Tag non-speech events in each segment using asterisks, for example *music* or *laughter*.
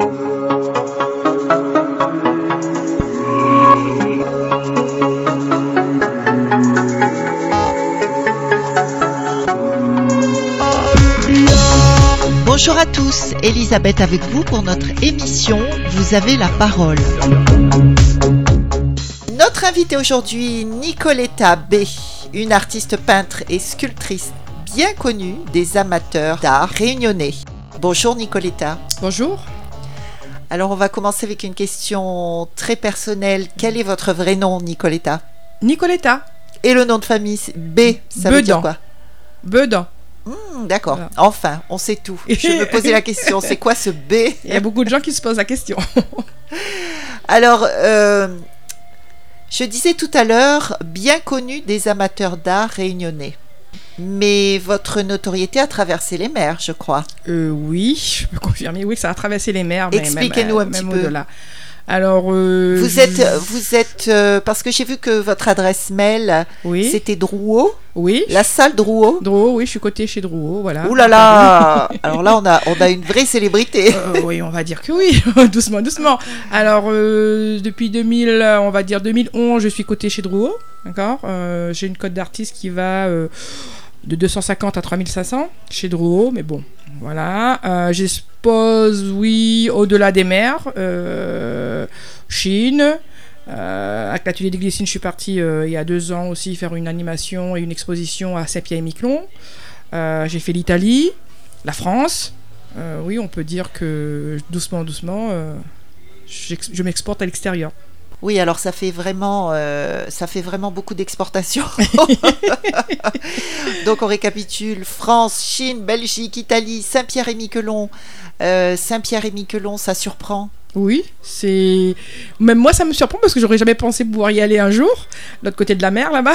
Bonjour à tous, Elisabeth avec vous pour notre émission Vous avez la parole. Notre invitée aujourd'hui, Nicoletta B, une artiste peintre et sculptrice bien connue des amateurs d'art réunionnais. Bonjour Nicoletta. Bonjour. Alors on va commencer avec une question très personnelle. Quel est votre vrai nom, Nicoletta Nicoletta. Et le nom de famille, B, ça veut dire quoi Bedan. Hmm, D'accord. Enfin, on sait tout. *laughs* Je me posais la question, c'est quoi ce B Il y a beaucoup de gens qui se posent la question. *laughs* Alors, euh, je disais tout à l'heure, bien connu des amateurs d'art réunionnais. Mais votre notoriété a traversé les mers, je crois. Euh, oui, je peux confirmer, oui, ça a traversé les mers. Expliquez-nous même, un petit même peu. au-delà. Alors, euh, Vous êtes, vous êtes, euh, parce que j'ai vu que votre adresse mail, Oui. c'était Drouot, Oui. la salle Drouot. Drouot, oui, je suis cotée chez Drouot, voilà. Ouh là là Alors là, on a, on a une vraie célébrité. *laughs* Euh, oui, on va dire que oui, *laughs* doucement, doucement. Alors, depuis 2000, euh, on va dire 2011, je suis cotée chez Drouot, d'accord J'ai une cote d'artiste qui va de 250 à 3500 chez Drouot, mais bon, voilà. Euh, J'expose, oui, au-delà des mers, euh, Chine. Euh, avec l'atelier des Glycines, je suis partie euh, il y a deux ans aussi faire une animation et une exposition à Sepia et Miquelon. Euh, J'ai fait l'Italie, la France. Oui, on peut dire que doucement, doucement, je m'exporte à l'extérieur. Oui, alors ça fait vraiment, euh, ça fait vraiment beaucoup d'exportations. *laughs* Donc on récapitule France, Chine, Belgique, Italie, Saint-Pierre et Miquelon. Euh, Saint-Pierre et Miquelon, ça surprend? Oui, c'est. Même moi, ça me surprend parce que j'aurais jamais pensé pouvoir y aller un jour, de l'autre côté de la mer là-bas.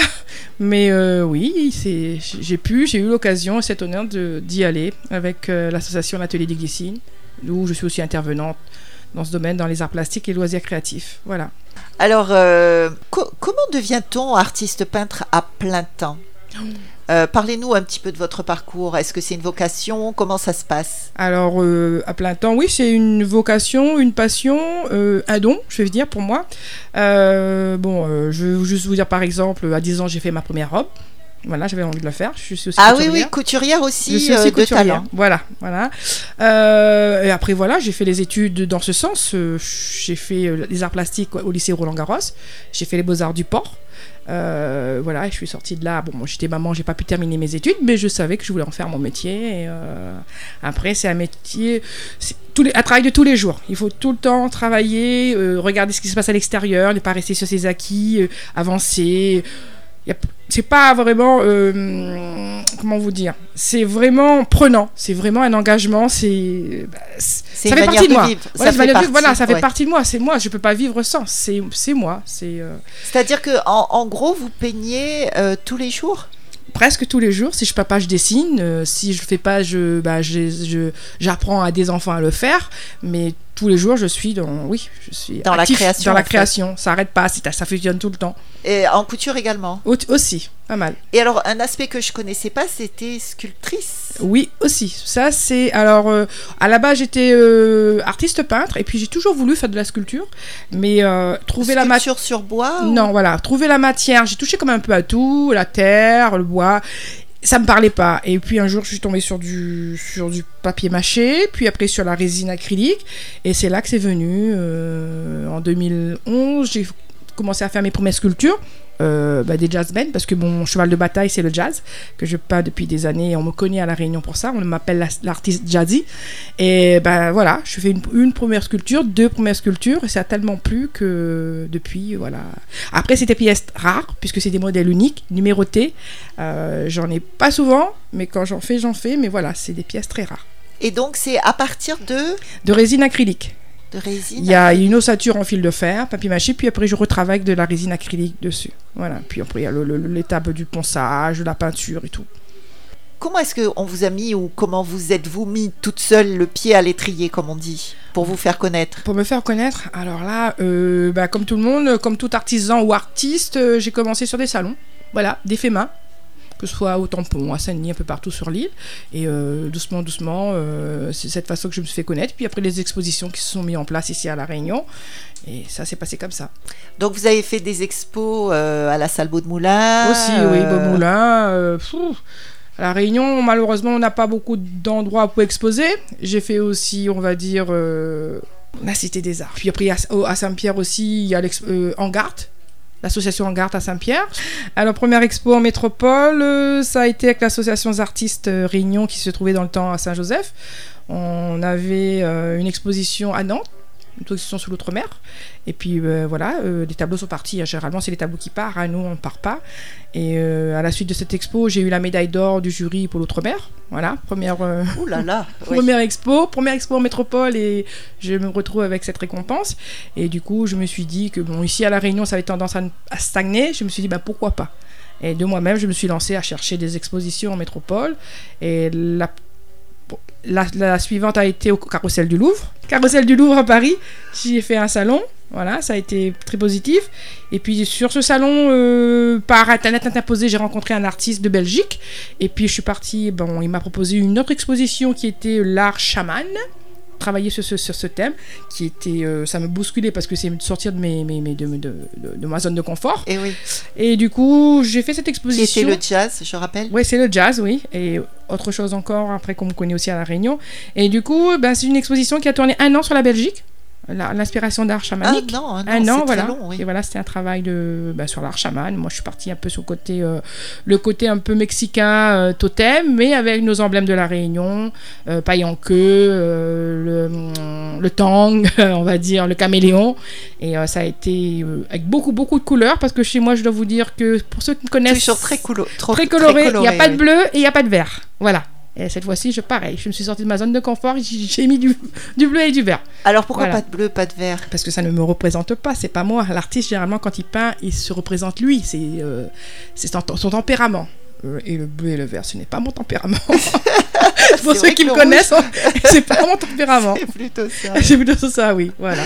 Mais euh, oui, c'est. J'ai pu, j'ai eu l'occasion et cet honneur d'y aller avec l'association L'Atelier des Glycines, où je suis aussi intervenante dans ce domaine, dans les arts plastiques et loisirs créatifs. Voilà. Alors, euh, co- comment devient-on artiste peintre à plein temps? Euh, Parlez-nous un petit peu de votre parcours. Est-ce que c'est une vocation? Comment ça se passe? Alors, euh, à plein temps, oui, c'est une vocation, une passion, un don, je vais dire, pour moi. Bon, je vais juste vous dire, par exemple, à 10 ans, j'ai fait ma première robe. Voilà, j'avais envie de le faire. Je suis aussi Ah oui, couturière. oui, couturière Je aussi, suis euh, aussi de couturière. talent. Voilà, voilà. Euh, et après, voilà, j'ai fait les études dans ce sens. Euh, j'ai fait les arts plastiques au lycée Roland-Garros. J'ai fait les beaux-arts du port. Euh, voilà, et je suis sortie de là. Bon, moi, j'étais maman, j'ai pas pu terminer mes études, mais je savais que je voulais en faire mon métier. Et, euh, après, c'est un métier, c'est tous les, un travail de tous les jours. Il faut tout le temps travailler, euh, regarder ce qui se passe à l'extérieur, ne pas rester sur ses acquis, avancer. C'est pas vraiment, euh, comment vous dire, c'est vraiment prenant. C'est vraiment un engagement. C'est, bah, c'est- C'est ça fait partie de de moi. vivre. Ouais, Ça c'est fait partie, voilà, ça fait ouais. partie de moi. C'est moi. Je peux pas vivre sans. C'est, c'est moi. C'est euh, C'est-à-dire que en, en gros, vous peignez euh, tous les jours? Presque tous les jours. Si je peux pas, je dessine. Euh, si je fais pas, je, bah, j'apprends à des enfants à le faire. Mais tous les jours, je suis dans, oui, je suis Dans la création, Dans la fait. création. Ça arrête pas. c'est- Ça fusionne tout le temps. et en couture également. Au- aussi, pas mal. Et alors, un aspect que je connaissais pas, c'était sculptrice. Oui, aussi. Ça, c'est. Alors, euh, à la base, j'étais euh, artiste peintre et puis j'ai toujours voulu faire de la sculpture. Mais euh, trouver la matière. Sur bois ou- Non, voilà. Trouver la matière. J'ai touché comme un peu à tout la terre, le bois. Ça me parlait pas. Et puis un jour, je suis tombée sur du, sur du papier mâché, puis après sur la résine acrylique. Et c'est là que c'est venu. euh, en 2011, j'ai commencé à faire mes premières sculptures. Euh, bah, des jazz bands parce que mon cheval de bataille c'est le jazz que je peins depuis des années et on me connaît à la Réunion pour ça on m'appelle la- l'artiste jazzy. Et ben voilà je fais une, une première sculpture deux premières sculptures et ça a tellement plu que depuis voilà. Après c'est des pièces rares puisque c'est des modèles uniques numérotés. Euh, j'en ai pas souvent mais quand j'en fais j'en fais mais voilà c'est des pièces très rares. Et donc, c'est à partir de, de résine acrylique de résine il y a une ossature en fil de fer, papier mâché, puis après je retravaille avec de la résine acrylique dessus. Voilà. Puis après il y a l'étape du ponçage, de la peinture et tout. Comment est-ce qu'on vous a mis ou comment vous êtes-vous mis toute seule le pied à l'étrier, comme on dit, pour vous faire connaître? Pour me faire connaître, alors là, euh, bah, comme tout le monde, comme tout artisan ou artiste, euh, j'ai commencé sur des salons. Voilà, des faits main. Que ce soit au Tampon, à Saint-Denis, un peu partout sur l'île. Et euh, doucement, doucement, euh, c'est cette façon que je me suis fait connaître. Puis après, les expositions qui se sont mises en place ici à La Réunion. Et ça s'est passé comme ça. Donc vous avez fait des expos euh, à la salle Beaudemoulin Aussi, oui, Beaudemoulin. Euh, à La Réunion, malheureusement, on n'a pas beaucoup d'endroits pour exposer. J'ai fait aussi, on va dire, euh, la Cité des Arts. Puis après, à, à Saint-Pierre aussi, il y a Garde l'association Garde à Saint-Pierre. Alors, première expo en métropole, ça a été avec l'association artistes Réunion qui se trouvait dans le temps à Saint-Joseph. On avait une exposition à Nantes une position sur l'outre-mer. Et puis euh, voilà, euh, les tableaux sont partis. Généralement, c'est les tableaux qui partent. Hein. Nous, on ne part pas. Et euh, à la suite de cette expo, j'ai eu la médaille d'or du jury pour l'outre-mer. Voilà, première, Ouh là là, *laughs* première expo, première expo en métropole et je me retrouve avec cette récompense. Et du coup, je me suis dit que bon, ici à La Réunion, ça avait tendance à, à stagner. Je me suis dit, bah, pourquoi pas? Et de moi-même, je me suis lancée à chercher des expositions en métropole. Et la la, suivante a été au Carrousel du Louvre. Carrousel du Louvre à Paris, j'y ai fait un salon. Voilà, ça a été très positif. Et puis sur ce salon, euh, par internet interposé, j'ai rencontré un artiste de Belgique. Et puis je suis partie, bon, il m'a proposé une autre exposition qui était l'art chaman travailler sur ce, sur ce thème qui était euh, ça me bousculait parce que c'est de sortir de mes, mes, de, de, de, ma zone de confort. Et oui. Et du coup j'ai fait cette exposition. c'est le jazz je rappelle. Oui c'est le jazz oui. Et autre chose encore après qu'on me connaît aussi à la Réunion. Et du coup ben, c'est une exposition qui a tourné un an sur la Belgique l'inspiration d'art chamanique. Ah non, un an, voilà. Long, oui. Et voilà, c'était un travail de, bah, sur l'art chaman. Moi, je suis partie un peu sur le côté, euh, le côté un peu mexicain euh, totem, mais avec nos emblèmes de la Réunion, euh, paille en queue, euh, le, le tang, *laughs* on va dire, le caméléon. Et ça a été avec beaucoup, beaucoup de couleurs, parce que chez moi, je dois vous dire que pour ceux qui me connaissent, toujours très, trop, très coloré. Il n'y a pas de bleu et il n'y a pas de vert. Voilà. Et cette fois-ci, je pareil, je me suis sortie de ma zone de confort, j'ai mis du, du, bleu et du vert. Alors pourquoi pas de bleu, pas de vert? Parce que ça ne me représente pas, c'est pas moi. L'artiste, généralement, quand il peint, il se représente lui, c'est euh, son, son, tempérament. Euh, et le bleu et le vert, ce n'est pas mon tempérament. *laughs* *laughs* Pour ceux qui me connaissent, *laughs* c'est pas mon tempérament. C'est plutôt ça. C'est plutôt ça, oui. Voilà.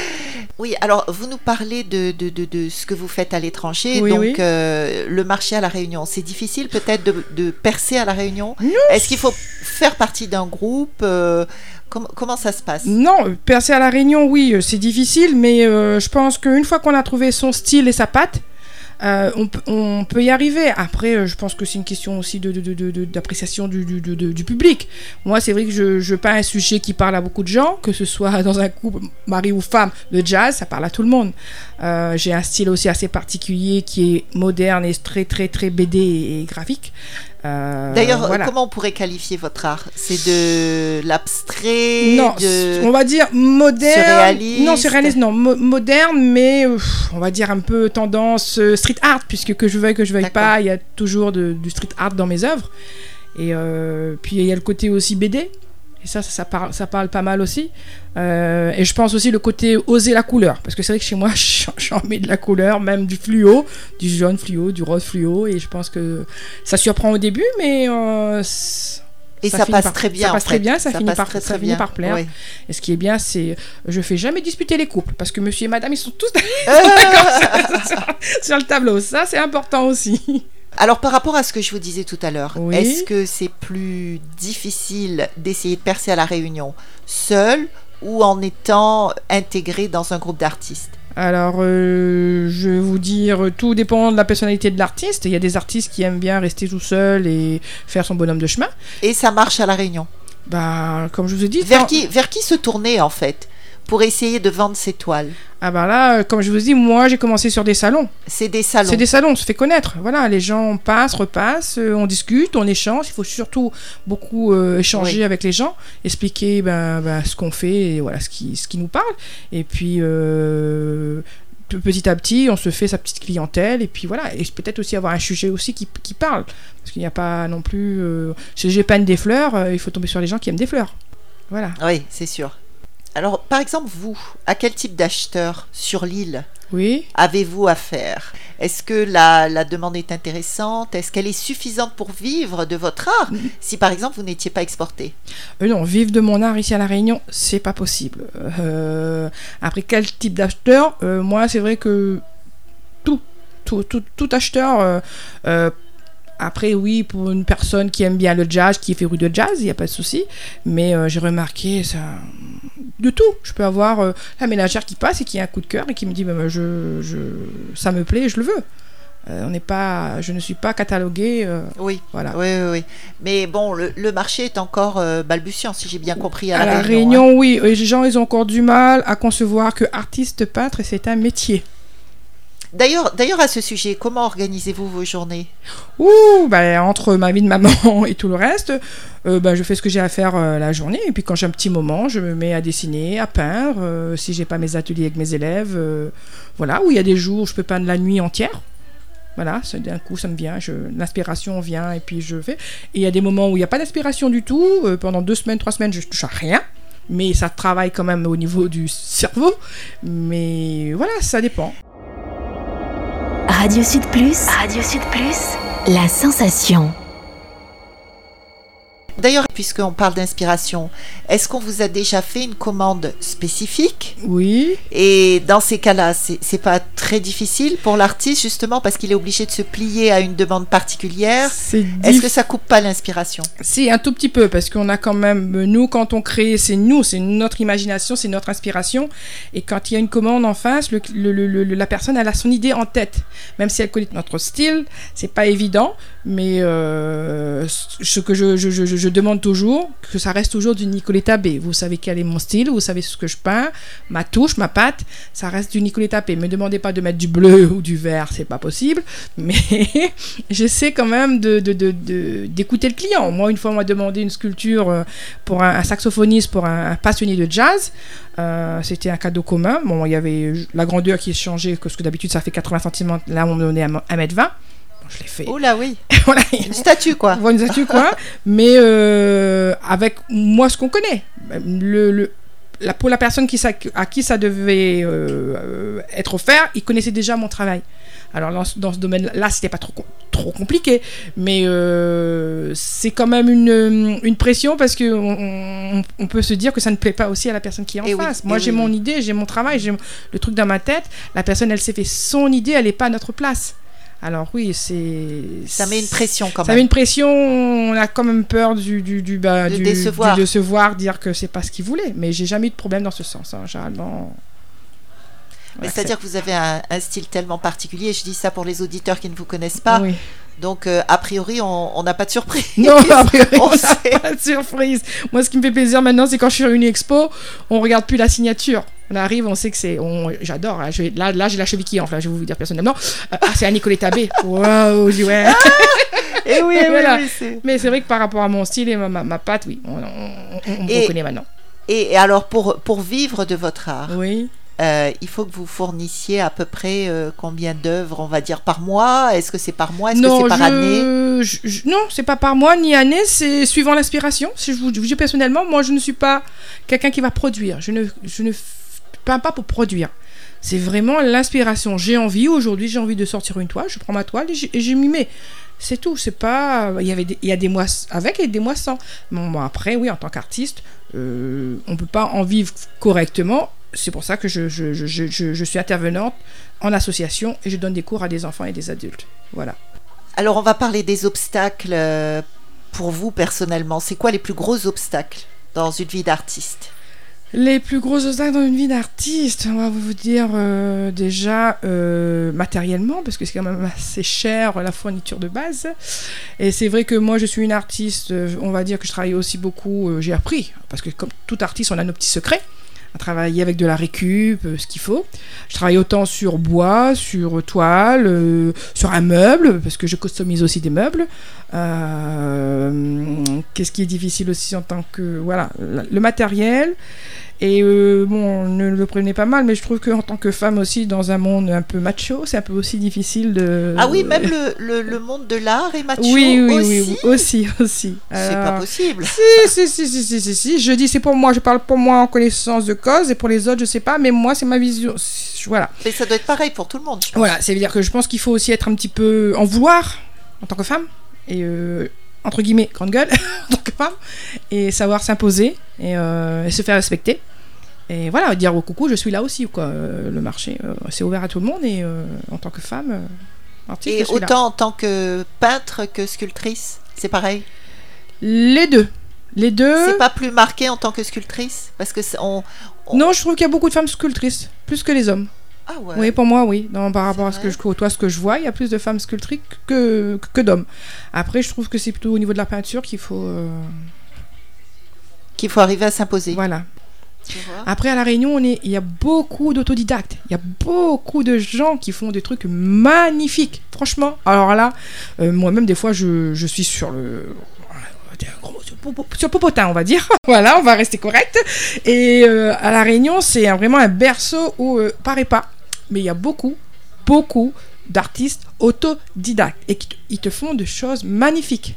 Oui, alors vous nous parlez de, de, de, ce que vous faites à l'étranger, donc euh, le marché à La Réunion. C'est difficile peut-être de, percer à La Réunion? Est-ce qu'il faut faire partie d'un groupe euh, comment, ça se passe? Non, percer à La Réunion, oui, c'est difficile, mais je pense qu'une fois qu'on a trouvé son style et sa patte, euh, on, peut y arriver. Après, euh, je pense que c'est une question aussi d'appréciation de, de, du, public. Moi, c'est vrai que je, je peins un sujet qui parle à beaucoup de gens, que ce soit *laughs* dans un couple, mari ou femme. Le jazz, ça parle à tout le monde. Euh, j'ai un style aussi assez particulier qui est moderne et très, très, très BD et graphique. Euh, D'ailleurs, comment on pourrait qualifier votre art? C'est de l'abstrait Non, on va dire moderne. Surréaliste Non, surréaliste, non. moderne, mais on va dire un peu tendance euh, street art, puisque que je veuille, que je veuille pas, il y a toujours du street art dans mes œuvres. Et euh, puis il y a le côté aussi BD. Et ça, ça, parle, ça parle pas mal aussi. Euh, et je pense aussi le côté oser la couleur. Parce que c'est vrai que chez moi, *laughs* j'en mets de la couleur, même du fluo, du jaune fluo, du rose fluo. Et je pense que ça surprend au début, mais. Euh, et ça, passe très bien. Ça passe très bien, ça, finit, par, très, ça finit par plaire. Et ce qui est bien, c'est. Je fais jamais disputer les couples. Parce que monsieur et madame, ils sont tous *laughs* d'accord *laughs* sur le tableau. Ça, c'est important aussi. Alors par rapport à ce que je vous disais tout à l'heure, est-ce que c'est plus difficile d'essayer de percer à la réunion seul ou en étant intégré dans un groupe d'artistes? Alors, euh, je vais vous dire, tout dépend de la personnalité de l'artiste. Il y a des artistes qui aiment bien rester tout seul et faire son bonhomme de chemin. Et ça marche à la Réunion? Ben, comme je vous ai dit. Vers, qui, vers qui se tourner en fait? Pour essayer de vendre ses toiles Ah bah là, euh, comme je vous dis, moi j'ai commencé sur des salons. C'est des salons. C'est des salons, on se fait connaître. Voilà, les gens passent, repassent, euh, on discute, on échange. Il faut surtout beaucoup euh, échanger avec les gens, expliquer ben, ben, ce qu'on fait et voilà ce qui, ce qui nous parle. Et puis petit à petit, on se fait sa petite clientèle et puis voilà. Et peut-être aussi avoir un sujet aussi qui, qui parle. Parce qu'il n'y a pas non plus. si j'ai peine des fleurs, il faut tomber sur les gens qui aiment des fleurs. Voilà. Oui, c'est sûr. Alors, par exemple, vous, à quel type d'acheteur sur l'île oui. avez-vous affaire? Est-ce que la, demande est intéressante? Est-ce qu'elle est suffisante pour vivre de votre art mm. Si par exemple vous n'étiez pas exporté? Euh, Non, vivre de mon art ici à La Réunion, c'est pas possible. Euh, après, quel type d'acheteur? Euh, Moi, c'est vrai que tout, tout, tout, acheteur Après, oui, pour une personne qui aime bien le jazz, qui est féru de jazz, il n'y a pas de souci. Mais euh, j'ai remarqué ça, de tout. Je peux avoir euh, la ménagère qui passe et qui a un coup de cœur et qui me dit bah, je, je, ça me plaît, je le veux. Euh, on n'est pas, je ne suis pas cataloguée. euh, Oui, voilà. oui, oui, oui. Mais bon, le, le marché est encore euh, balbutiant, si j'ai bien compris. À, À la Réunion, oui, les gens, ils ont encore du mal à concevoir que artiste peintre, c'est un métier. D'ailleurs, d'ailleurs, à ce sujet, comment organisez-vous vos journées? Ouh, bah, entre ma vie de maman *laughs* et tout le reste, euh, bah, je fais ce que j'ai à faire euh, la journée. Et puis quand j'ai un petit moment, je me mets à dessiner, à peindre. euh, si j'ai pas mes ateliers avec mes élèves, euh, voilà. Où il y a des jours où je peux peindre la nuit entière. Voilà, d'un coup, ça me vient, l'inspiration vient et puis je fais. Et il y a des moments où il n'y a pas d'inspiration du tout. euh, pendant deux semaines, trois semaines, je touche à rien. Mais ça travaille quand même au niveau du cerveau. Mais voilà, ça dépend. Radio Sud Plus. Radio Sud Plus. La sensation. D'ailleurs, puisqu'on parle d'inspiration, est-ce qu'on vous a déjà fait une commande spécifique? Oui. Et dans ces cas-là, c'est pas très difficile pour l'artiste, justement, parce qu'il est obligé de se plier à une demande particulière. Est-ce que ça coupe pas l'inspiration? Si, un tout petit peu, parce qu'on a quand même, nous, quand on crée, c'est nous, c'est notre imagination, c'est notre inspiration. Et quand il y a une commande en face, le- le- le- le- la personne, elle a son idée en tête. Même si elle connaît notre style, c'est pas évident, mais euh, ce que je, je- je- je demande que ça reste toujours du Nicoletta B. Vous savez quel est mon style, vous savez ce que je peins, ma touche, ma patte, ça reste du Nicoletta B. Me demandez pas de mettre du bleu ou du vert, c'est pas possible, mais *laughs* j'essaie quand même d'écouter le client. Moi, une fois, on m'a demandé une sculpture euh, pour un, saxophoniste, pour un, un passionné de jazz. Euh, c'était un cadeau commun. Bon, il y avait la grandeur qui est changée, parce que d'habitude, ça fait 80 cm. Là, on me donnait 1m20. Je l'ai fait. Oh là oui, *laughs* voilà. une statue quoi. Une statue, quoi. Mais euh, avec moi, ce qu'on connaît. Le, le- la, pour la personne qui, à qui ça devait euh, être offert, il connaissait déjà mon travail. Alors dans, ce- dans ce domaine-là, c'était pas trop, trop compliqué, mais euh, c'est quand même une, une pression parce que on, on- on peut se dire que ça ne plaît pas aussi à la personne qui est en Eh oui, face. eh Moi, oui, j'ai mon oui. idée, j'ai mon travail, j'ai le truc dans ma tête. La personne, elle s'est fait son idée, elle n'est pas à notre place. Alors oui, c'est Ça met une pression quand ça met même. une pression, on a quand même peur du, du, du, bah, De du, décevoir. du décevoir, dire que c'est pas ce qu'il voulait. Mais j'ai jamais eu de problème dans ce sens, hein, généralement. C'est-à-dire que vous avez un, un style tellement particulier. Je dis ça pour les auditeurs qui ne vous connaissent pas. Oui. Donc euh, a priori, on n'a pas de surprise. Non, *laughs* a priori, On n'a pas de surprise. Moi, ce qui me fait plaisir maintenant, c'est quand je suis à une expo, on regarde plus la signature. On arrive, on sait que c'est. J'adore. hein, Là, là j'ai la cheville qui enfle. hein, je vais vous dire personnellement. Euh, ah, c'est un Nicoletta B. *laughs* Waouh, ouais. Et oui, oui, Voilà. oui, Mais c'est vrai que par rapport à mon style et ma, ma, ma patte, oui, on, on, on- Et- reconnaît maintenant. Et, et alors, pour, pour vivre de votre art, Oui. euh, il faut que vous fournissiez à peu près euh, combien d'œuvres, on va dire, par mois? Est-ce que c'est par mois? Est-ce que c'est par je- année? je- je- non, c'est pas par mois ni année, c'est suivant l'inspiration. Si je vous je vous dis personnellement, moi je ne suis pas quelqu'un qui va produire. Je ne, je ne pas pour produire. C'est vraiment l'inspiration. J'ai envie, aujourd'hui j'ai envie de sortir une toile, je prends ma toile et je m'y mets. C'est tout, c'est pas. Il y, avait des- il y a des mois avec et des mois sans. Bon, moi, après, oui, en tant qu'artiste, euh, on peut pas en vivre correctement. C'est pour ça que je, je, je- je suis intervenante en association et je donne des cours à des enfants et des adultes. Voilà. Alors, on va parler des obstacles euh, pour vous personnellement. C'est quoi les plus gros obstacles dans une vie d'artiste? Les plus gros obstacles dans une vie d'artiste, on va vous dire euh, déjà euh, matériellement, parce que c'est quand même assez cher la fourniture de base. Et c'est vrai que moi je suis une artiste, euh, on va dire que je travaille aussi beaucoup, j'ai appris, parce que comme tout artiste on a nos petits secrets, à travailler avec de la récup, euh, ce qu'il faut. Je travaille autant sur bois, sur toile, euh, sur un meuble, parce que je customise aussi des meubles. Euh, Qu'est-ce qui est difficile aussi en tant que... Voilà, le matériel. Et euh, bon, ne le prenez pas mal, mais je trouve qu'en tant que femme aussi, dans un monde un peu macho, c'est un peu aussi difficile de... Ah oui, même le, le, le monde de l'art est macho Oui, oui, aussi. oui, oui, aussi, *laughs* aussi. C'est pas possible. si, si, si, si, si, si, si. Je dis c'est pour moi, je parle pour moi en connaissance de cause, et pour les autres, je sais pas, mais moi, c'est ma vision. Voilà. Mais ça doit être pareil pour tout le monde. Voilà, ça veut dire que je pense qu'il faut aussi être un petit peu en vouloir, en tant que femme, et euh, entre guillemets, grande gueule, *laughs* en tant que femme, et savoir s'imposer, et, euh, et se faire respecter. Et voilà, dire au coucou, je suis là aussi, quoi. Euh, le marché, euh, c'est ouvert à tout le monde, et en tant que femme, artiste, Et je suis là. autant en tant que peintre que sculptrice, c'est pareil? Les deux. Les deux. C'est pas plus marqué en tant que sculptrice? Parce que c'est- on. on- Non, je trouve qu'il y a beaucoup de femmes sculptrices, plus que les hommes. Ah ouais. Oui, pour moi, oui. Non, par rapport à ce que je côtoie, ce que je vois, il y a plus de femmes sculptrices que, que d'hommes. Après, je trouve que c'est plutôt au niveau de la peinture qu'il faut. euh, Qu'il faut arriver à s'imposer. Voilà. Après, à La Réunion, on est... il y a beaucoup d'autodidactes. Il y a beaucoup de gens qui font des trucs magnifiques. Franchement. Alors là, euh, moi-même, des fois, je, je suis sur le. Sur Popo- sur Popotin, on va dire. *laughs* voilà, on va rester correct. Et euh, à La Réunion, c'est vraiment un berceau où, euh, paraît pas, mais il y a beaucoup, beaucoup d'artistes autodidactes et qui te- ils te font de choses magnifiques.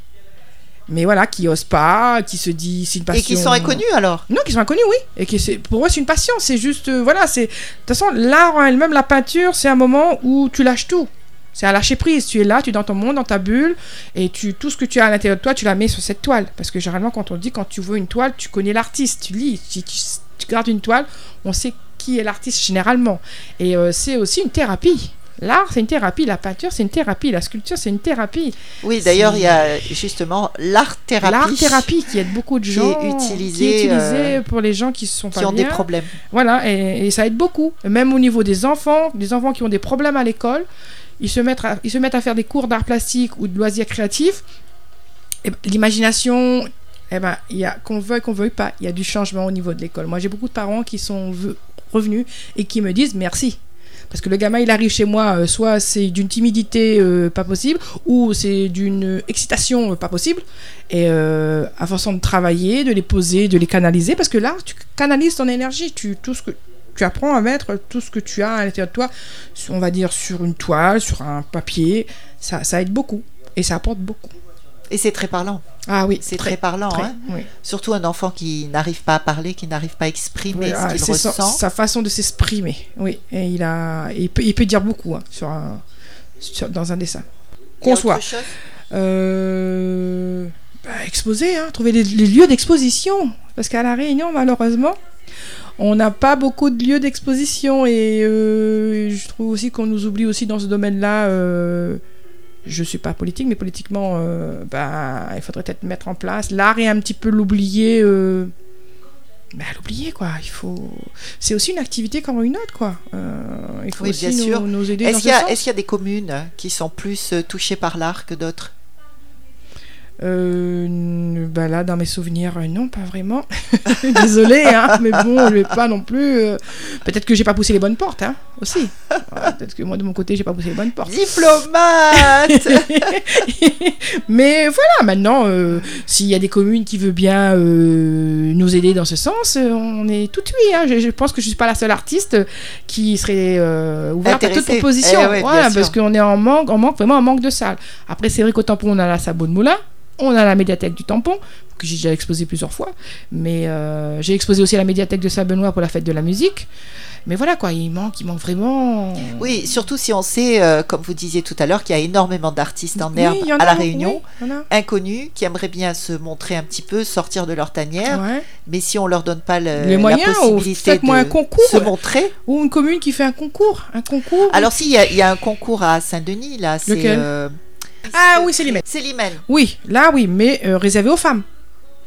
Mais voilà, qui osent pas, qui se disent c'est une passion. Et qui sont inconnus alors? Non, qui sont inconnus, oui. Et qui c'est pour moi c'est une passion. C'est juste euh, voilà, c'est de toute façon l'art en elle-même, la peinture, c'est un moment où tu lâches tout. C'est à lâcher prise. Tu es là, tu es dans ton monde, dans ta bulle, et tu tout ce que tu as à l'intérieur de toi, tu la mets sur cette toile. Parce que généralement, quand on dit quand tu vois une toile, tu connais l'artiste, tu lis, tu, tu, tu regardes une toile, on sait qui est l'artiste généralement. Et euh, c'est aussi une thérapie. L'art, c'est une thérapie. La peinture, c'est une thérapie. La sculpture, c'est une thérapie. Oui, d'ailleurs, il y a justement l'art thérapie. L'art thérapie qui aide beaucoup de Qui est gens. utilisé, qui est utilisé euh, pour les gens qui sont pas Qui ont des problèmes. Voilà, et, et ça aide beaucoup. Même au niveau des enfants, des enfants qui ont des problèmes à l'école, ils se mettent à, ils se mettent à faire des cours d'art plastique ou de loisirs créatifs. Ben, L'imagination, eh ben, il y a qu'on veuille qu'on veuille pas, il y a du changement au niveau de l'école. Moi, j'ai beaucoup de parents qui sont revenus et qui me disent merci. Parce que le gamin, il arrive chez moi, euh, soit c'est d'une timidité euh, pas possible, ou c'est d'une excitation euh, pas possible. Et à force de travailler, de les poser, de les canaliser, parce que là, tu canalises ton énergie, tu, tout ce que tu apprends à mettre tout ce que tu as à l'intérieur de toi, on va dire sur une toile, sur un papier, ça, ça aide beaucoup et ça apporte beaucoup. Et c'est très parlant. Ah oui, C'est très, parlant. très, hein. oui. Surtout un enfant qui n'arrive pas à parler, qui n'arrive pas à exprimer Oui, ce ah, qu'il sa, ressent. sa façon de s'exprimer. Oui, et il a, il peut, il peut dire beaucoup hein, sur un, sur- dans un dessin. Qu'on soit. Euh, bah, exposer, hein, trouver les, les lieux d'exposition. Parce qu'à La Réunion, malheureusement, on n'a pas beaucoup de lieux d'exposition. Et euh, je trouve aussi qu'on nous oublie aussi dans ce domaine-là. euh, je suis pas politique, mais politiquement, euh, bah, il faudrait peut-être mettre en place. L'art est un petit peu l'oublier. Euh, bah, l'oublier, quoi. Il faut. C'est aussi une activité comme une autre, quoi. Euh, il faut Oui, aussi bien nous, sûr. nous aider dans Est-ce ce qu'il y, a- sens. est-ce qu'il y a des communes qui sont plus euh, touchées par l'art que d'autres? Euh, bah là, dans mes souvenirs, euh, non, pas vraiment. *laughs* Désolé, hein, mais bon, je vais pas non plus. euh, Peut-être que j'ai pas poussé les bonnes portes, hein, aussi. Ouais, Peut-être que moi, de mon côté, j'ai pas poussé les bonnes portes. Diplomate *laughs* mais voilà, maintenant, euh, s'il y a des communes qui veulent bien nous aider dans ce sens, on est tout oui. Hein. Je, je pense que je suis pas la seule artiste qui serait ouverte à toute Intéressée. proposition. Eh ouais, voilà, parce qu'on est en manque, en manque, vraiment en manque de salles. Après, c'est vrai qu'au tampon, on a la Sabot de Moulin. On a la médiathèque du tampon, que j'ai déjà exposé plusieurs fois. Mais euh, j'ai exposé aussi à la médiathèque de Saint-Benoît pour la fête de la musique. Mais voilà quoi, il manque, il manque vraiment. Oui, surtout si on sait, euh, comme vous disiez tout à l'heure, qu'il y a énormément d'artistes en Oui, herbe en à La Réunion, oui, inconnus, qui aimeraient bien se montrer un petit peu, sortir de leur tanière, Ouais. mais si on leur donne pas le- Les moyens, la ou possibilité faites-moi un de concours. se montrer. Ou une commune qui fait un concours. Un concours. Alors si, il y, a- il y a un concours à Saint-Denis, là, c'est... Ah oui, c'est Limène. C'est Limène. Oui, là oui, mais euh, réservé aux femmes,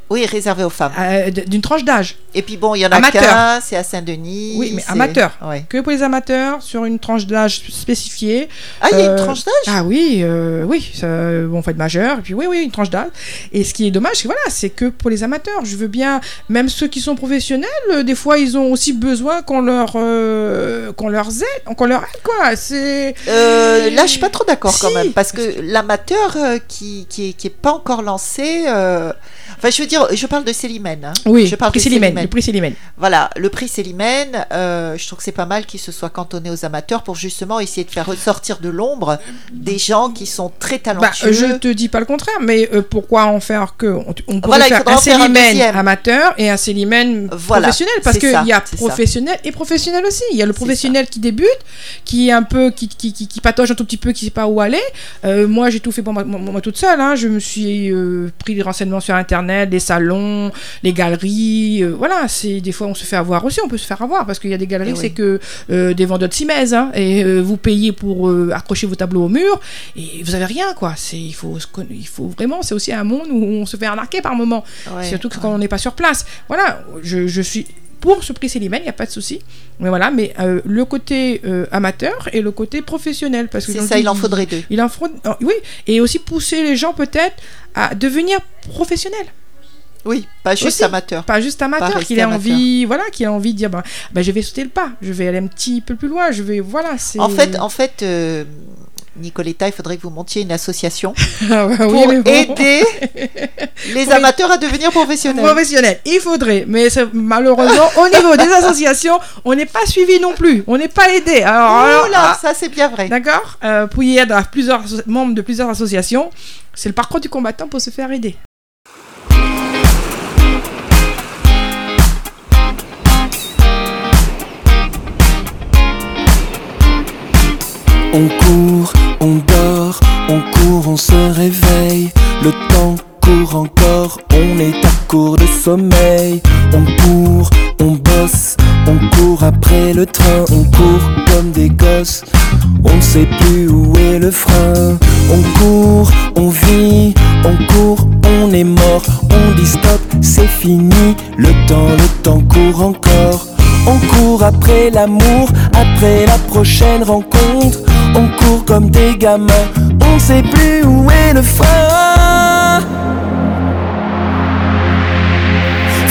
Oui, réservé aux femmes. euh, d'une tranche d'âge. Et puis bon, il y en a qu'un, c'est à Saint-Denis. Oui, mais amateur. Ouais. Que pour les amateurs, sur une tranche d'âge spécifiée. Ah, il y a Euh, une tranche d'âge? Ah oui, euh, oui, ça, on fait de majeur, et puis oui, oui, une tranche d'âge. Et ce qui est dommage, c'est voilà, c'est que pour les amateurs, je veux bien, même ceux qui sont professionnels, euh, des fois, ils ont aussi besoin qu'on leur, euh, qu'on leur aide, qu'on leur aide, quoi. C'est Euh, là, je suis pas trop d'accord quand même, parce que l'amateur euh, qui, qui, est, qui est pas encore lancé, euh, enfin, je veux dire, je parle de Célimène. hein. oui, je parle prix de Célimène, Célimène. le prix Célimène. Voilà, le prix Célimène, euh, je trouve que c'est pas mal qu'il se soit cantonné aux amateurs pour justement essayer de faire ressortir de l'ombre des gens qui sont très Bah, talentueux. je te dis pas le contraire, mais euh, pourquoi en faire que On, on pourrait Voilà, il faire un Célimène amateur et un Célimène Voilà, professionnel, parce qu'il y a ça. professionnel et professionnel aussi. Il y a le professionnel qui débute, qui est un peu, qui, qui, qui, qui patauge un tout petit peu, qui sait pas où aller. Euh, moi, j'ai tout fait pour moi, moi- moi toute seule. hein. Je me suis pris des renseignements sur Internet, des salons, les galeries. euh, voilà, c'est des fois on se fait avoir aussi, on peut se faire avoir parce qu'il y a des galeries, Eh oui. c'est que euh, des vendeurs de simèse, hein, et euh, vous payez pour accrocher vos tableaux au mur et vous avez rien quoi. C'est il faut il faut vraiment, c'est aussi un monde où on se fait arnaquer par moment. Ouais, Surtout que ouais. quand on n'est pas sur place. Voilà, je, je suis pour ce prix Célimène, il n'y a pas de souci. Mais voilà, mais euh, le côté euh, amateur et le côté professionnel. Parce que C'est ça, il en faudrait deux. Il en faut, oh, oui, et aussi pousser les gens peut-être à devenir professionnels. Oui, pas juste Aussi. amateur. Pas juste amateur, qu'il amateur. envie, voilà, qu'il ait envie de dire, bah, bah, je vais sauter le pas, je vais aller un petit peu plus loin, je vais, voilà, c'est. En fait, en fait euh, Nicoletta, il faudrait que vous montiez une association *laughs* Ah oui, pour bon. aider *laughs* les Oui. amateurs à devenir professionnels. Professionnel, il faudrait, mais malheureusement, au niveau des associations, on n'est pas suivi non plus, on n'est pas aidé. Alors, alors, là, ah, ça c'est bien vrai. D'accord euh, Pour y aider à plusieurs membres de plusieurs associations, c'est le parcours du combattant pour se faire aider. On court, on dort, on court, on se réveille. Le temps court encore, on est à court de sommeil. On court, on bosse, on court après le train. On court comme des gosses, on ne sait plus où est le frein. On court, on vit, on court, on est mort. On dit stop, c'est fini. Le temps, le temps court encore. On court après l'amour, après la prochaine rencontre. On court comme des gamins, on sait plus où est le frein.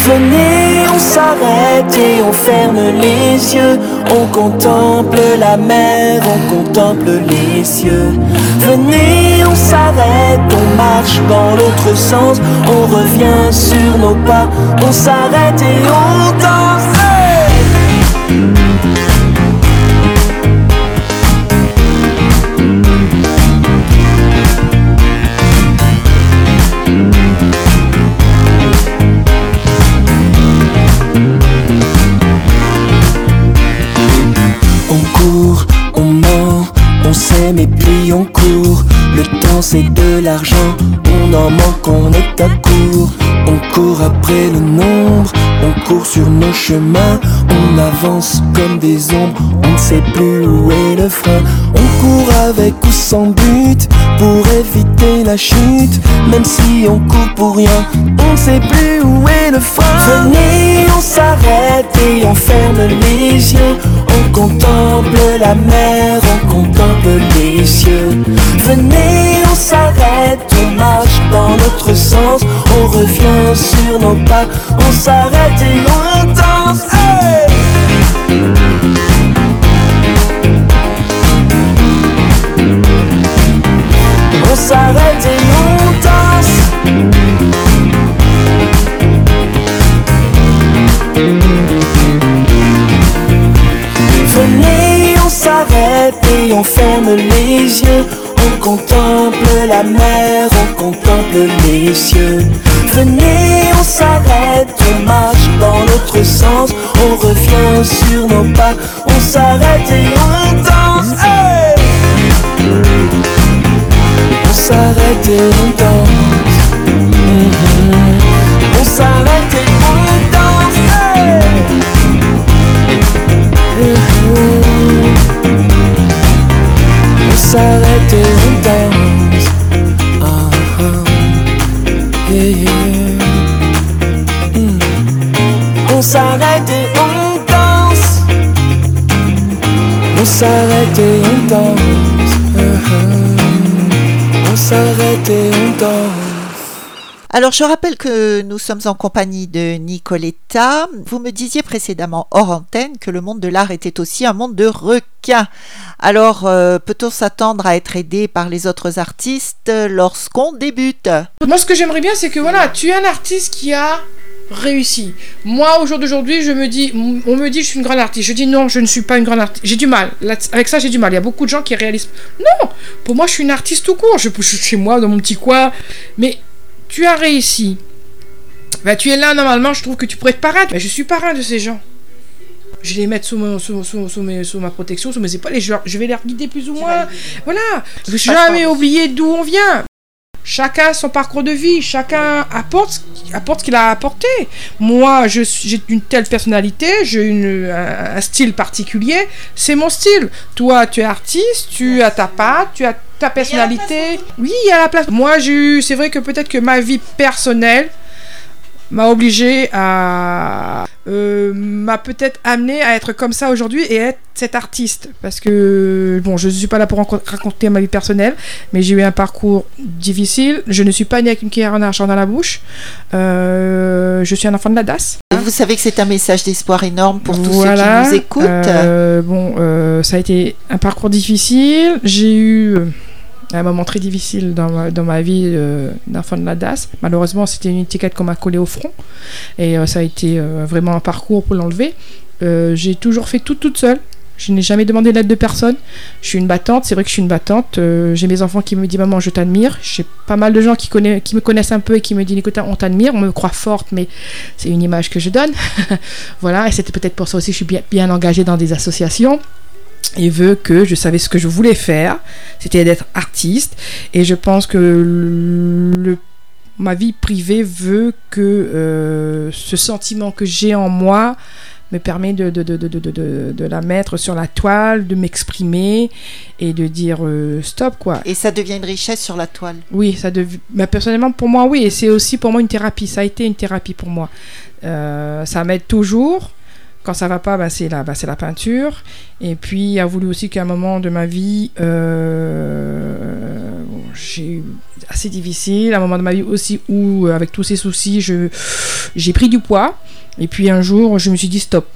Venez, on s'arrête et on ferme les yeux. On contemple la mer, on contemple les cieux. Venez, on s'arrête, on marche dans l'autre sens. On revient sur nos pas, on s'arrête et on danse. Et puis on court. Le temps c'est de l'argent, on en manque, on est à court. On court après le nombre, on court sur nos chemins. On avance comme des ombres, on ne sait plus où est le frein. On court avec ou sans but pour éviter la chute. Même si on court pour rien, on ne sait plus où est le frein. Venez, on s'arrête et on ferme les yeux. On contemple la mer, les cieux. Venez, on s'arrête, on marche dans notre sens. On revient sur nos pas, on s'arrête et on Venez, on s'arrête, on marche dans l'autre sens. On revient sur nos pas, on s'arrête et on danse. On s'arrête et on danse. Mhm. On s'arrête et on danse. Mhm. On s'arrête et on danse. S'arrête et on danse. On s'arrête et on danse. Ah. On s'arrête et on danse. Alors, je rappelle que nous sommes en compagnie de Nicoletta. Vous me disiez précédemment hors antenne que le monde de l'art était aussi un monde de requins. Alors, euh, peut-on s'attendre à être aidé par les autres artistes lorsqu'on débute? Moi, ce que j'aimerais bien, c'est que voilà, tu es un artiste qui a réussi. Moi, au jour d'aujourd'hui, je me dis, on me dit, je suis une grande artiste. Je dis non, je ne suis pas une grande artiste. J'ai du mal. Là, avec ça, j'ai du mal. Il y a beaucoup de gens qui réalisent. Non, pour moi, je suis une artiste tout court. Je, suis chez moi, dans mon petit coin. Mais tu as réussi. Bah, tu es là, normalement, je trouve que tu pourrais être parrain. Mais je suis parrain de ces gens. Je vais les mettre sous, mon- sous, sous- sous mes- sous ma protection, sous mes épaules, et je, je vais les guider plus ou moins. Voilà. Je jamais oublier d'où on vient. Chacun son parcours de vie, chacun apporte, apporte ce qu'il a apporté. Moi, j'ai une telle personnalité, j'ai un, un style particulier, c'est mon style. Toi, tu es artiste, tu as ta patte, tu as ta personnalité. Oui, il y a la place. Moi, j'ai eu, c'est vrai que peut-être que ma vie personnelle m'a obligé à euh, m'a peut-être amené à être comme ça aujourd'hui et être cet artiste parce que bon je ne suis pas là pour raconter ma vie personnelle mais j'ai eu un parcours difficile je ne suis pas née avec une cuillère en argent dans la bouche Euh, je suis un enfant de la DAS Vous savez que c'est un message d'espoir énorme pour tous Voilà. ceux qui nous écoutent. Euh, bon, euh, ça a été un parcours difficile. J'ai eu un moment très difficile dans ma, vie euh, d'enfant de la DAS. Malheureusement, c'était une étiquette qu'on m'a collée au front. Et euh, ça a été euh, vraiment un parcours pour l'enlever. Euh, j'ai toujours fait tout toute seule. Je n'ai jamais demandé l'aide de personne. Je suis une battante, c'est vrai que je suis une battante. J'ai mes enfants qui me disent Maman, je t'admire. J'ai pas mal de gens qui, me connaissent un peu et qui me disent Écoute, on t'admire, on me croit forte, mais c'est une image que je donne. *laughs* voilà, et c'était peut-être pour ça aussi que je suis bien engagée dans des associations. Et veut que je savais ce que je voulais faire, c'était d'être artiste. Et je pense que le, ma vie privée veut que euh, ce sentiment que j'ai en moi me permet de, la mettre sur la toile, de m'exprimer et de dire euh, stop quoi. Et ça devient une richesse sur la toile. Oui, ça dev... bah, personnellement pour moi oui, et c'est aussi pour moi une thérapie. Ça a été une thérapie pour moi. Euh, ça m'aide toujours. Quand ça va pas, bah, c'est la, bah, la peinture. Et puis il a voulu aussi qu'à un moment de ma vie, euh, j'ai eu assez difficile, un moment de ma vie aussi où euh, avec tous ces soucis, j'ai pris du poids. Et puis un jour, je me suis dit stop.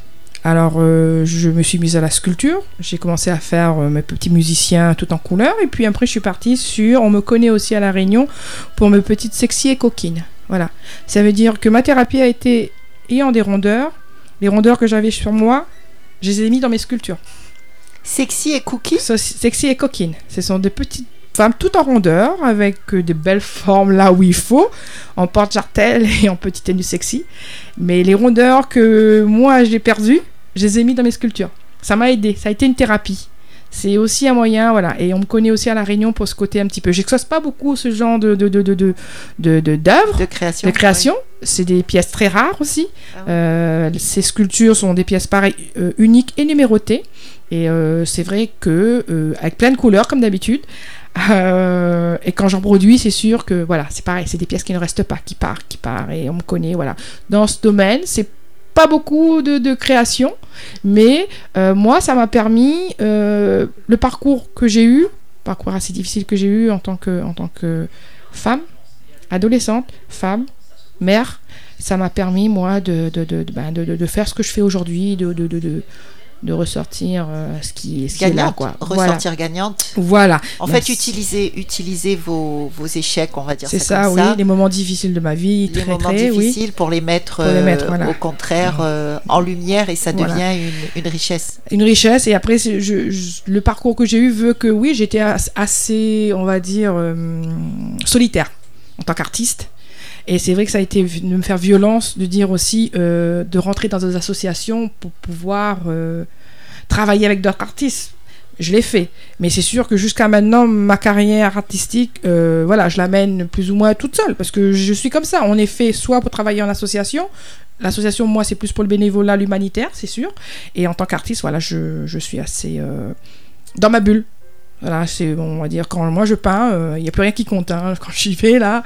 Alors, euh, je me suis mise à la sculpture. J'ai commencé à faire mes petits musiciens tout en couleur. Et puis après, je suis partie sur. On me connaît aussi à La Réunion pour mes petites sexy et coquines. Voilà. Ça veut dire que ma thérapie a été ayant des rondeurs. Les rondeurs que j'avais sur moi, je les ai mis dans mes sculptures. Sexy et cookie So- sexy et coquines. Ce sont des petites femmes toutes en rondeur avec euh, de belles formes là où il faut, en porte-jartel *laughs* et en petite tenue sexy. Mais les rondeurs que moi j'ai perdues, je les ai mis dans mes sculptures. Ça m'a aidé, ça a été une thérapie. C'est aussi un moyen, voilà. Et on me connaît aussi à La Réunion pour ce côté un petit peu. J'expose pas beaucoup ce genre de, de, de, de, de, de- de- d'œuvres de création. de création. C'est des pièces très rares aussi. Ah oui. Euh, ces sculptures sont des pièces pareilles, euh, uniques et numérotées. Et euh, c'est vrai que avec plein de couleurs comme d'habitude. Euh, et quand j'en produis, c'est sûr que voilà, c'est pareil, c'est des pièces qui ne restent pas, qui partent, qui partent, et on me connaît, voilà. Dans ce domaine, c'est pas beaucoup de, création, mais euh, moi, ça m'a permis euh, le parcours que j'ai eu, parcours assez difficile que j'ai eu en tant que, en tant que femme, adolescente, femme, mère, ça m'a permis, moi, de, de, ben, faire ce que je fais aujourd'hui, de, de, ressortir euh, ce qui, ce qui est là. Quoi. Voilà. ressortir gagnante. Voilà. En Merci. fait, utilisez, utilisez vos, vos échecs, on va dire C'est ça, oui, ça. les moments difficiles de ma vie, Les très moments très, oui. difficiles pour les mettre, Pour les euh, mettre, voilà. au contraire euh, en lumière et ça Voilà. devient une, une richesse. Une richesse et après c'est- je, je- le parcours que j'ai eu veut que oui j'étais as- assez on va dire solitaire en tant qu'artiste et c'est vrai que ça a été de me faire violence de dire aussi euh, de rentrer dans des associations pour pouvoir euh, travailler avec d'autres artistes je l'ai fait mais c'est sûr que jusqu'à maintenant ma carrière artistique euh, voilà je la mène plus ou moins toute seule parce que je suis comme ça on est fait soit pour travailler en association L'association, moi, c'est plus pour le bénévolat, l'humanitaire, c'est sûr. Et en tant qu'artiste, voilà, je, je suis assez euh, dans ma bulle. Voilà, c'est, bon, on va dire, quand moi je peins, il n'y a plus rien qui compte. hein. Quand j'y vais, là,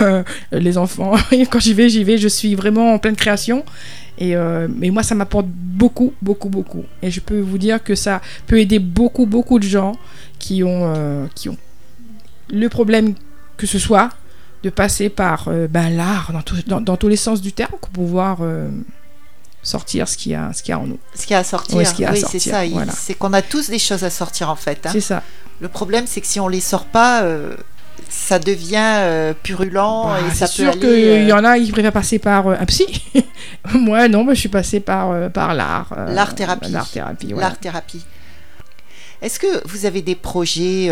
euh, les enfants, *laughs* quand j'y vais, j'y vais, je suis vraiment en pleine création. Et euh, mais moi, ça m'apporte beaucoup, beaucoup, beaucoup. Et je peux vous dire que ça peut aider beaucoup, beaucoup de gens qui ont, euh, qui ont le problème que ce soit de passer par euh, ben, l'art dans, dans, dans tous les sens du terme pour pouvoir euh, sortir ce qu'il y a, ce qu'il y a en nous. Ce qu'il y a à sortir, Ouais, ce qu'il y a à oui, c'est ça. il- voilà. C'est qu'on a tous des choses à sortir en fait. hein. C'est ça. Le problème, c'est que si on les sort pas, euh, ça devient euh, purulent Bah, et ça c'est peut sûr qu'il y euh, en a qui préfèrent passer par un psy. *laughs* Moi, non, moi, je suis passée par, par l'art. euh, L'art-thérapie. L'art-thérapie, voilà. l'art-thérapie. Est-ce que vous avez des projets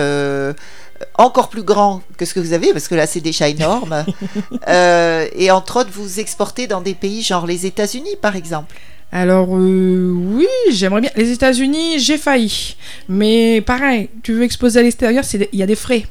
encore plus grands que ce que vous avez, parce que là c'est déjà énorme, *laughs* euh, et entre autres vous exportez dans des pays genre les États-Unis par exemple Alors, euh, oui, j'aimerais bien. Les États-Unis, j'ai failli. Mais pareil, tu veux exposer à l'extérieur, il y a des frais.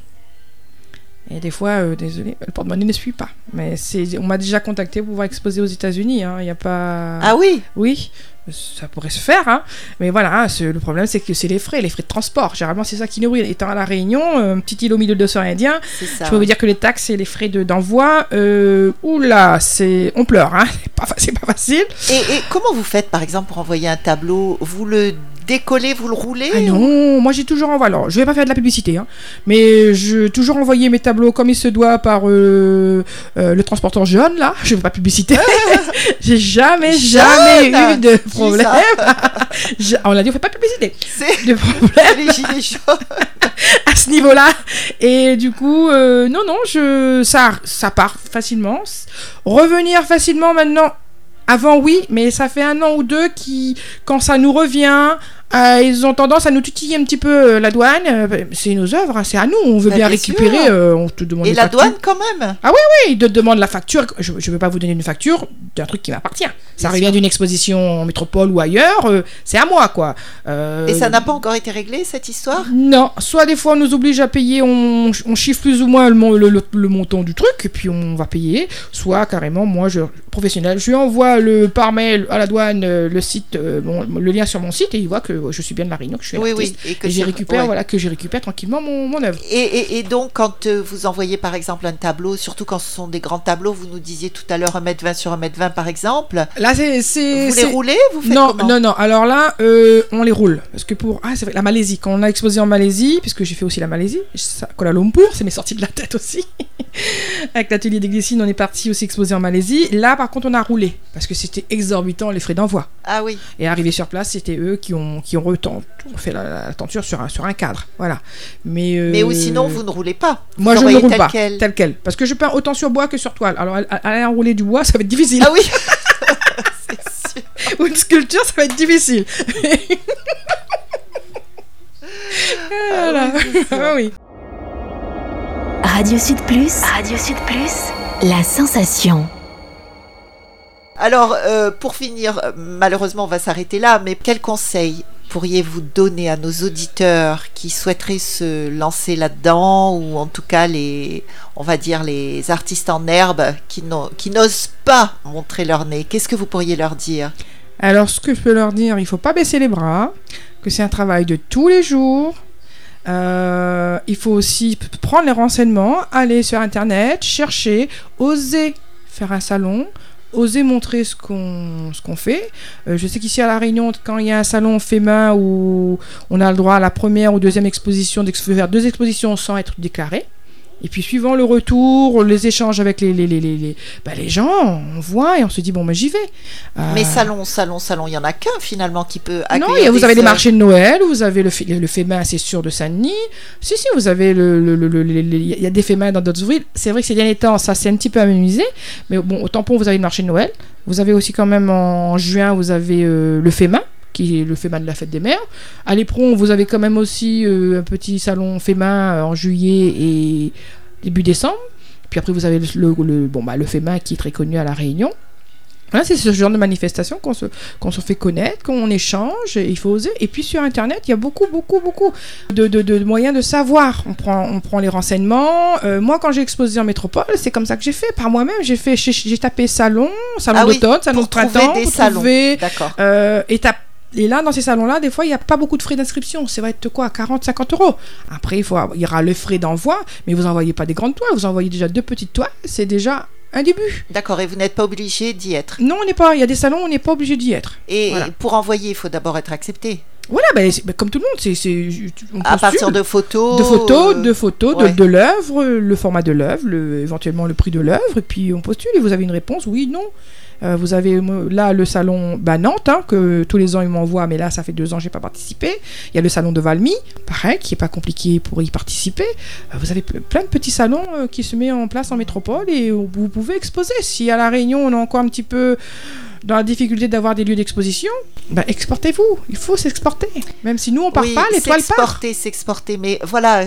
Et des fois, euh, désolé, le porte-monnaie ne suit pas. Mais on m'a déjà contacté pour pouvoir exposer aux États-Unis. hein. Il n'y a pas. Ah oui? Oui, ça pourrait se faire, hein. mais voilà, hein, le problème c'est que c'est les frais, les frais de transport. Généralement, c'est ça qui nous brûle. Étant à La Réunion, euh, un petit îlot au milieu de l'océan Indien, je peux vous dire que les taxes et les frais de- d'envoi, euh, oula, c'est, on pleure, hein. *laughs* c'est pas, fa- c'est pas facile. Et, et comment vous faites, par exemple, pour envoyer un tableau? Vous le décollez, vous le roulez Ah non, moi j'ai toujours envoyé. Alors, je vais pas faire de la publicité, hein, mais je toujours envoyé mes tableaux comme il se doit par euh, euh, le transporteur jaune là. Je veux pas publicité. *laughs* j'ai jamais, jamais Jaune eu de problème. *laughs* on l'a dit, on fait pas de publicité. C'est De problème. les gilets jaunes. *laughs* à ce niveau-là. Et du coup, euh, non, non, je, ça, ça part facilement. Revenir facilement maintenant. Avant, oui, mais ça fait un an ou deux qui, quand ça nous revient, euh, ils ont tendance à nous tutiller un petit peu euh, la douane. Euh, c'est nos œuvres, hein, c'est à nous. On veut Bah, bien bien récupérer. on te demande Et la douane, quand même Oui, ils te demandent la facture. Je ne veux pas vous donner une facture d'un truc qui m'appartient. Ça Bien revient d'une exposition en métropole ou ailleurs. c'est à moi, quoi. Et ça n'a pas encore été réglé, cette histoire? Non, soit des fois on nous oblige à payer, on, on chiffre plus ou moins le, mon- le- le- le montant du truc, et puis on va payer, soit carrément, moi, je, professionnel, je lui envoie le, par mail à la douane le site, le lien sur mon site, et il voit que je suis bien de la Réunion, que je suis Oui, artiste, oui. Et, que c'est- récupère, ouais. voilà, que j'y récupère tranquillement mon, mon œuvre. Et, et- et donc, quand euh, vous envoyez par exemple un tableau, surtout quand ce sont des grands tableaux, vous nous disiez tout à l'heure 1m20 sur 1m20 par exemple, Là, c'est... c'est- vous les roulez Vous faites non, non, non. Alors là, euh, on les roule. Parce que pour. Ah, c'est vrai, la Malaisie. Quand on a exposé en Malaisie, puisque j'ai fait aussi la Malaisie, ça- Kuala Lumpur, c'est mes sorties de la tête aussi. *laughs* Avec l'atelier des on est parti aussi exposer en Malaisie. Là, par contre, on a roulé. Parce que c'était exorbitant les frais d'envoi. Ah oui. Et arrivé sur place, c'était eux qui ont, qui ont retent- ont fait la, la tenture sur un, sur un cadre. Voilà. Mais, euh, Mais ou sinon, vous ne roulez pas. Vous Moi, je ne roule tel pas. quel. Tel quel. Parce que je peins autant sur bois que sur toile. Alors, aller enrouler du bois, *laughs* ça va être difficile. Ah oui sûr. *laughs* *laughs* Ou une sculpture, ça va être difficile. Voilà. oui, c'est sûr. Ah oui. Radio Sud Plus. Radio Sud Plus. La sensation. Alors, euh, pour finir, malheureusement, on va s'arrêter là, mais quel conseil pourriez-vous donner à nos auditeurs qui souhaiteraient se lancer là-dedans, ou en tout cas les, on va dire les artistes en herbe qui n'o- qui n'osent pas montrer leur nez? Qu'est-ce que vous pourriez leur dire? Alors, ce que je peux leur dire, il faut pas baisser les bras, que c'est un travail de tous les jours. Euh, il faut aussi prendre les renseignements, aller sur Internet, chercher, oser faire un salon, oser montrer ce qu'on ce qu'on fait. Euh, je sais qu'ici à La Réunion, quand il y a un salon fait main où on a le droit à la première ou deuxième exposition, deux expositions sans être déclaré. Et puis suivant le retour, les échanges avec les, les, les, les, les- bah, les gens, on voit et on se dit bon, mais j'y vais. Euh, Mais salon, salon, salon, il y en a qu'un finalement qui peut non, accueillir a- vous des avez les marchés de Noël, vous avez le, le c'est sûr, de Saint-Denis. Si, si, vous avez le. Il y a des main dans d'autres villes. C'est vrai que ces derniers temps, ça s'est un petit peu amusé. Mais bon, au tampon, vous avez le marché de Noël. Vous avez aussi, quand même, en juin, vous avez euh, le main qui est le main de la fête des mères. À l'Éperon, vous avez quand même aussi euh, un petit salon main euh, en juillet et début décembre. Puis après, vous avez le, le, le- bon, bah, le main qui est très connu à La Réunion. Voilà, c'est ce genre de manifestation qu'on se, qu'on se fait connaître, qu'on échange, et il faut oser. Et puis sur Internet, il y a beaucoup, beaucoup, beaucoup de, de- de moyens de savoir. On prend, on prend les renseignements. Euh, moi, quand j'ai exposé en métropole, c'est comme ça que j'ai fait. Par moi-même, j'ai fait, j'ai, j'ai tapé salon, salon Ah oui, d'automne, salon de printemps, des pour salons. trouver, D'accord. euh, et là, dans ces salons-là, des fois, il n'y a pas beaucoup de frais d'inscription. Ça va être quoi 40, 50 euros. Après, il, faut, il y aura le frais d'envoi, mais vous envoyez pas des grandes toiles, vous envoyez déjà deux petites toiles. C'est déjà un début. D'accord. Et vous n'êtes pas obligé d'y être? Non, on n'est pas. Il y a des salons, où on n'est pas obligé d'y être. Et Voilà. pour envoyer, il faut d'abord être accepté. Voilà, ben, c'est- ben, comme tout le monde, c'est, c'est, À partir de photos. de photos, euh, de photos, ouais. de, de l'œuvre, le format de l'œuvre, le- éventuellement le prix de l'œuvre, et puis on postule et vous avez une réponse, oui, non. Euh, vous avez euh, là le salon bah, Nantes, hein, que tous les ans ils m'envoient, mais là ça fait deux ans que j'ai pas participé. Il y a le salon de Valmy, pareil, qui est pas compliqué pour y participer. Euh, vous avez ple- plein de petits salons qui se mettent en place en métropole et où vous pouvez exposer. Si à la Réunion on est encore un petit peu dans la difficulté d'avoir des lieux d'exposition, bah, exportez-vous. Il faut s'exporter. Même si nous, on part oui, pas, l'étoile part. s'exporter, s'exporter. Mais voilà,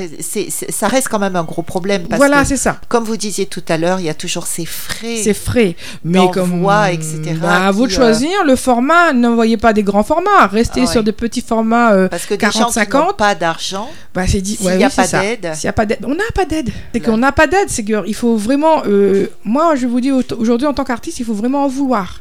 ça reste quand même un gros problème. Parce Voilà, c'est ça. comme vous disiez tout à l'heure, il y a toujours ces frais. C'est frais. Mais comme. D'envoi, etc., Bah, à vous de qui, euh, choisir le format. N'envoyez pas des grands formats. Restez Ah ouais. sur des petits formats. euh, Parce que des gens qui 40-50, n'ont pas d'argent, bah, c'est dit. s'il n'y a oui, c'est pas d'aide, S'il n'y a pas d'aide, on n'a pas d'aide. C'est qu'on n'a pas d'aide, c'est qu'il faut vraiment. euh, moi, je vous dis au- aujourd'hui, en tant qu'artiste, il faut vraiment en vouloir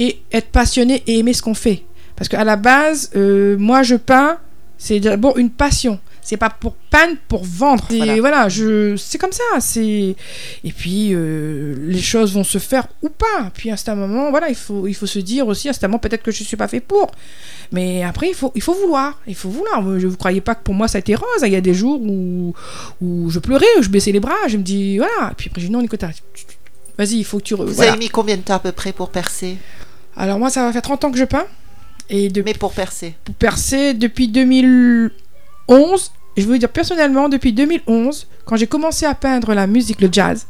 et être passionné et aimer ce qu'on fait. Parce qu'à la base, euh, moi, je peins, c'est d'abord une passion. C'est pas pour peindre, pour vendre. Et Voilà. je, c'est comme ça. C'est et puis euh, les choses vont se faire ou pas. Puis à un moment, voilà, il faut, il faut se dire aussi à un moment peut-être que je suis pas fait pour. Mais après, il faut, il faut vouloir. Il faut vouloir. Je ne croyais pas que pour moi ça a été rose. Il y a des jours où, où je pleurais, où je baissais les bras. Je me dis, voilà. Et puis après, je dis, non, Nicolas, vas-y, il faut que tu. vous voilà. avez mis combien de temps à peu près pour percer? Alors, moi, ça va faire 30 ans que je peins. Et de, Mais pour percer. pour percer depuis 2011. Et je veux dire personnellement, depuis 2011, quand j'ai commencé à peindre la musique, le jazz.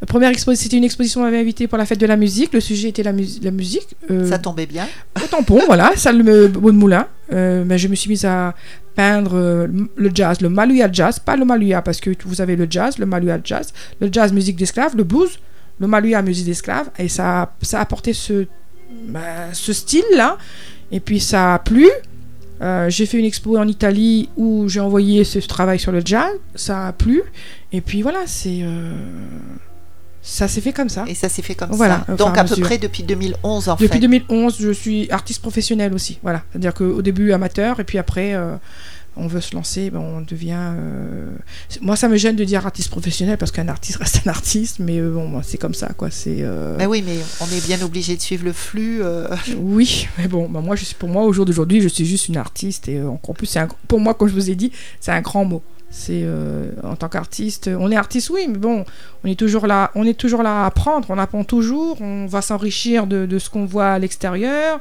La première exposition, c'était une exposition, on m'avait invité pour la fête de la musique. Le sujet était la, la musique. euh, Ça tombait bien. au tampon, voilà, *laughs* salle de Moulin. Euh, ben, je me suis mise à peindre euh, le jazz, le Maluya jazz, pas le Maluya, parce que vous avez le jazz, le Maluya jazz, le jazz musique d'esclave, le blues, le Maluya musique d'esclave, et ça, a- ça a apporté ce, ben, ce style-là, et puis ça a plu. Euh, j'ai fait une expo en Italie où j'ai envoyé ce travail sur le jazz, ça a plu, et puis voilà, c'est. euh, ça s'est fait comme ça. Et ça s'est fait comme Voilà, ça. Donc à à peu près depuis 2011 en Depuis fait. 2011, je suis artiste professionnel aussi. Voilà. C'est-à-dire qu'au début, amateur, et puis après, euh, on veut se lancer, ben, on devient. euh, Moi, ça me gêne de dire artiste professionnel parce qu'un artiste reste un artiste, mais euh, bon, c'est comme ça, quoi. C'est. euh, Mais oui, mais on est bien obligé de suivre le flux. euh, *laughs* Oui, mais bon, ben, moi, je suis, pour moi, au jour d'aujourd'hui, je suis juste une artiste et encore plus, c'est un- pour moi, comme je vous ai dit, c'est un grand mot. C'est euh, en tant qu'artiste, on est artiste, oui, mais bon, on est toujours là, on est toujours là à apprendre, on apprend toujours, on va s'enrichir de, de ce qu'on voit à l'extérieur,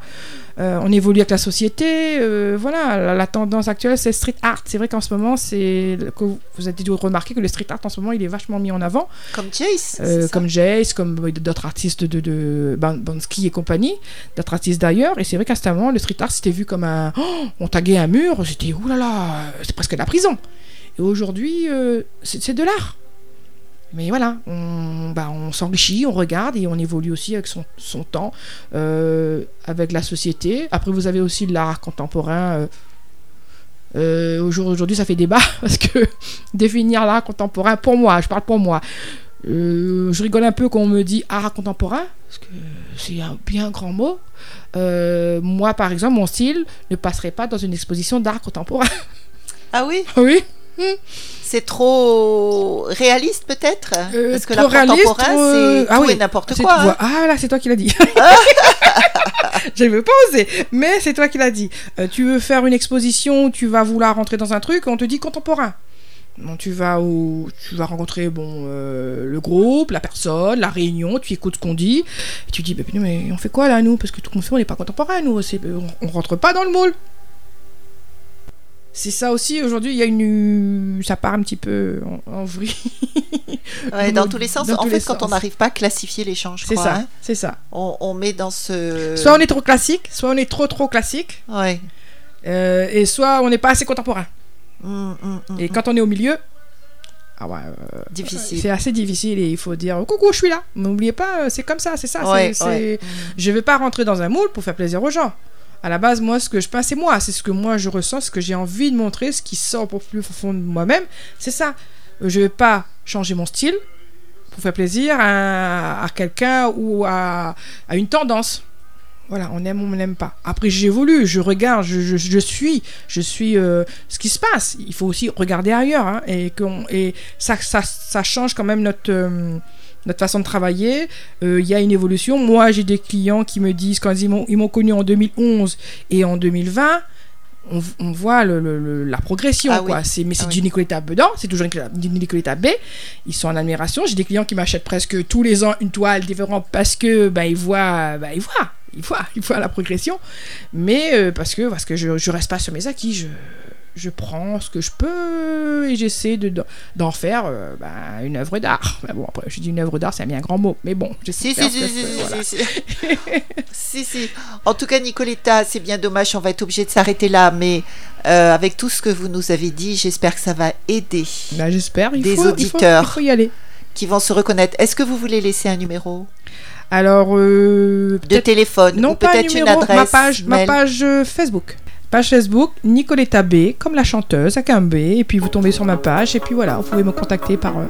euh, on évolue avec la société, euh, voilà, la, la tendance actuelle c'est street art. C'est vrai qu'en ce moment, c'est que vous vous avez dû remarquer que le street art en ce moment, il est vachement mis en avant. Comme Jace. Comme Jace, comme d'autres artistes de, de Ban- Bansky et compagnie, d'autres artistes d'ailleurs. Et c'est vrai qu'à ce moment, le street art c'était vu comme un. Oh, on taguait un mur, c'était oulala, c'est presque de la prison. Et aujourd'hui, euh, c'est de l'art. Mais voilà, on, bah, on s'enrichit, on regarde et on évolue aussi avec son, son temps, euh, avec la société. Après, vous avez aussi l'art contemporain. euh, au jour d'aujourd'hui, ça fait débat *laughs* parce que *laughs* définir l'art contemporain, pour moi, je parle pour moi, euh, je rigole un peu quand on me dit art contemporain, parce que c'est un bien grand mot. Euh, moi, par exemple, mon style ne passerait pas dans une exposition d'art contemporain. Ah oui? *laughs* Oui, C'est trop réaliste peut-être? Euh, Parce que réaliste, contemporain, trop- c'est ah tout oui, et n'importe quoi. hein. Ah là, c'est toi qui l'as dit. *laughs* Je ne veux pas oser, mais c'est toi qui l'as dit. Euh, tu veux faire une exposition, tu vas vouloir rentrer dans un truc, on te dit contemporain. Bon, tu vas au, tu vas rencontrer bon euh, le groupe, la personne, la réunion, tu écoutes ce qu'on dit, et tu dis bah, mais on fait quoi là nous? Parce que tout qu'on fait, on n'est pas contemporain nous, on, on rentre pas dans le moule. C'est ça aussi aujourd'hui, il y a une, ça part un petit peu en, en vrille. *laughs* Ouais, dans tous les sens. Dans en fait, quand on n'arrive pas à classifier les changes, C'est ça, c'est ça. on, on met dans ce. Soit on est trop classique, soit on est trop trop classique, Ouais. euh, et soit on n'est pas assez contemporain. Mm, mm, mm, Et quand on est au milieu, ah ouais, euh, Difficile. c'est assez difficile et il faut dire coucou, je suis là. N'oubliez pas, euh, c'est comme ça, c'est ça. c'est- Ouais, c'est- ouais. Je vais pas rentrer dans un moule pour faire plaisir aux gens. À la base, moi, ce que je peins, c'est moi. C'est ce que moi je ressens, ce que j'ai envie de montrer, ce qui sort pour plus profond de moi-même. C'est ça. Euh, Je vais pas changer mon style pour faire plaisir à, à quelqu'un ou à, à une tendance. Voilà, on aime ou on n'aime pas. Après, j'évolue, je regarde, je, je, suis, je suis euh, ce qui se passe. Il faut aussi regarder ailleurs, hein, et, et ça, ça, ça change quand même notre, euh, notre façon de travailler. Euh, Il y a une évolution. Moi, j'ai des clients qui me disent, quand ils m'ont connu en 2011 et en 2020, on, on voit le- le- le- la progression. Ah quoi. oui. C'est, mais c'est Ah du oui. Nicoletta dedans, c'est toujours du Nicoletta B. Ils sont en admiration. J'ai des clients qui m'achètent presque tous les ans une toile différente parce que ils voient, bah, ils voient, ils voient, ils voient la progression. Mais euh, parce que parce que je, je reste pas sur mes acquis, je je prends ce que je peux et j'essaie de, d'en faire euh, bah, une œuvre d'art. Mais bon, après, je dis une œuvre d'art, c'est bien grand mot, mais bon, j'essaie Si, de faire si, si, voilà. *laughs* si, si. En tout cas, Nicoletta, c'est bien dommage, on va être obligé de s'arrêter là, mais euh, avec tout ce que vous nous avez dit, j'espère que ça va aider, Bah, j'espère. Des faut, il faut- auditeurs. Il faut, y aller. qui vont se reconnaître. Est-ce que vous voulez laisser un numéro? Alors, euh, de téléphone non ou un peut-être une adresse ma page, ma page Facebook. Page Facebook, Nicoletta B, comme la chanteuse, avec un B, et puis vous tombez sur ma page, et puis voilà, vous pouvez me contacter par, euh,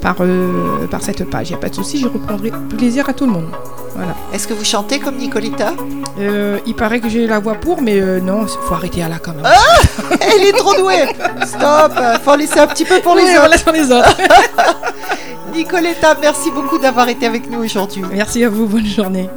par, euh, par cette page, il n'y a pas de souci, je répondrai plaisir à tout le monde. Voilà. Est-ce que vous chantez comme Nicoletta? Euh, il paraît que j'ai la voix pour, mais euh, non, faut arrêter à là quand même. *laughs* Elle est trop douée Stop Faut en laisser un petit peu pour les Oui, autres sur les autres. *laughs* Nicoletta, merci beaucoup d'avoir été avec nous aujourd'hui. Merci à vous, bonne journée.